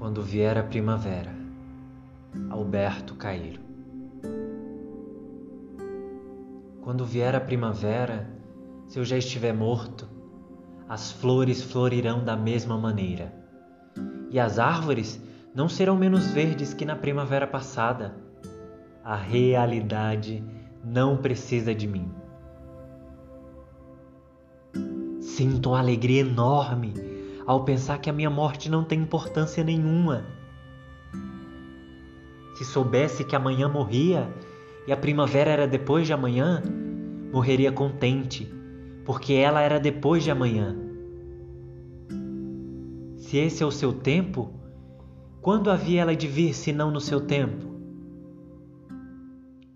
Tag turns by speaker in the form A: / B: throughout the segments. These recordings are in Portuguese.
A: Quando vier a primavera, Alberto Cairo. Quando vier a primavera, se eu já estiver morto, as flores florirão da mesma maneira, e as árvores não serão menos verdes que na primavera passada. A realidade não precisa de mim. Sinto uma alegria enorme ao pensar que a minha morte não tem importância nenhuma. Se soubesse que amanhã morria e a primavera era depois de amanhã, morreria contente, porque ela era depois de amanhã. Se esse é o seu tempo, quando havia ela de vir se não no seu tempo?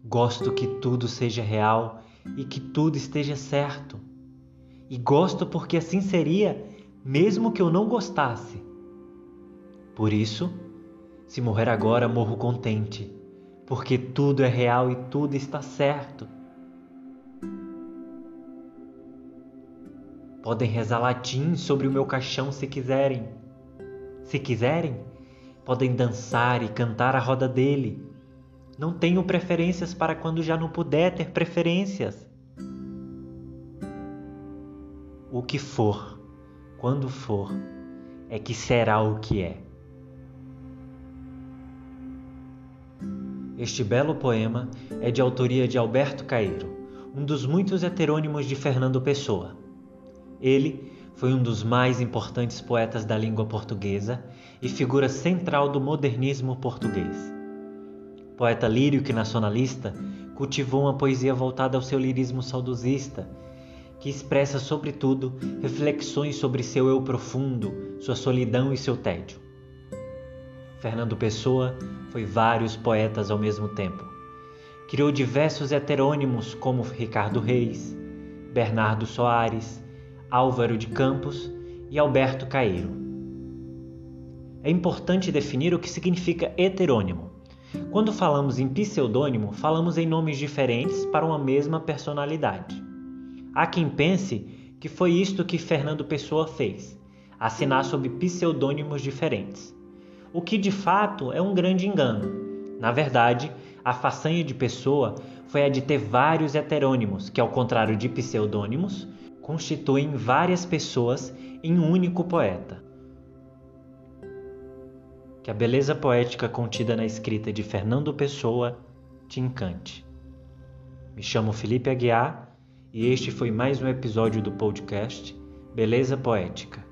A: Gosto que tudo seja real e que tudo esteja certo. E gosto porque assim seria, mesmo que eu não gostasse. Por isso, se morrer agora, morro contente, porque tudo é real e tudo está certo. Podem rezar latim sobre o meu caixão se quiserem. Se quiserem, podem dançar e cantar à roda dele. Não tenho preferências para quando já não puder ter preferências. O que for, quando for, é que será o que é. Este belo poema é de autoria de Alberto Cairo, um dos muitos heterônimos de Fernando Pessoa. Ele foi um dos mais importantes poetas da língua portuguesa e figura central do modernismo português. Poeta lírico e nacionalista, cultivou uma poesia voltada ao seu lirismo saudosista, que expressa, sobretudo, reflexões sobre seu eu profundo, sua solidão e seu tédio. Fernando Pessoa foi vários poetas ao mesmo tempo. Criou diversos heterônimos como Ricardo Reis, Bernardo Soares, Álvaro de Campos e Alberto Caeiro. É importante definir o que significa heterônimo. Quando falamos em pseudônimo, falamos em nomes diferentes para uma mesma personalidade. Há quem pense que foi isto que Fernando Pessoa fez, assinar sob pseudônimos diferentes. O que de fato é um grande engano. Na verdade, a façanha de Pessoa foi a de ter vários heterônimos, que, ao contrário de pseudônimos, constituem várias pessoas em um único poeta. Que a beleza poética contida na escrita de Fernando Pessoa te encante. Me chamo Felipe Aguiar e este foi mais um episódio do podcast Beleza Poética.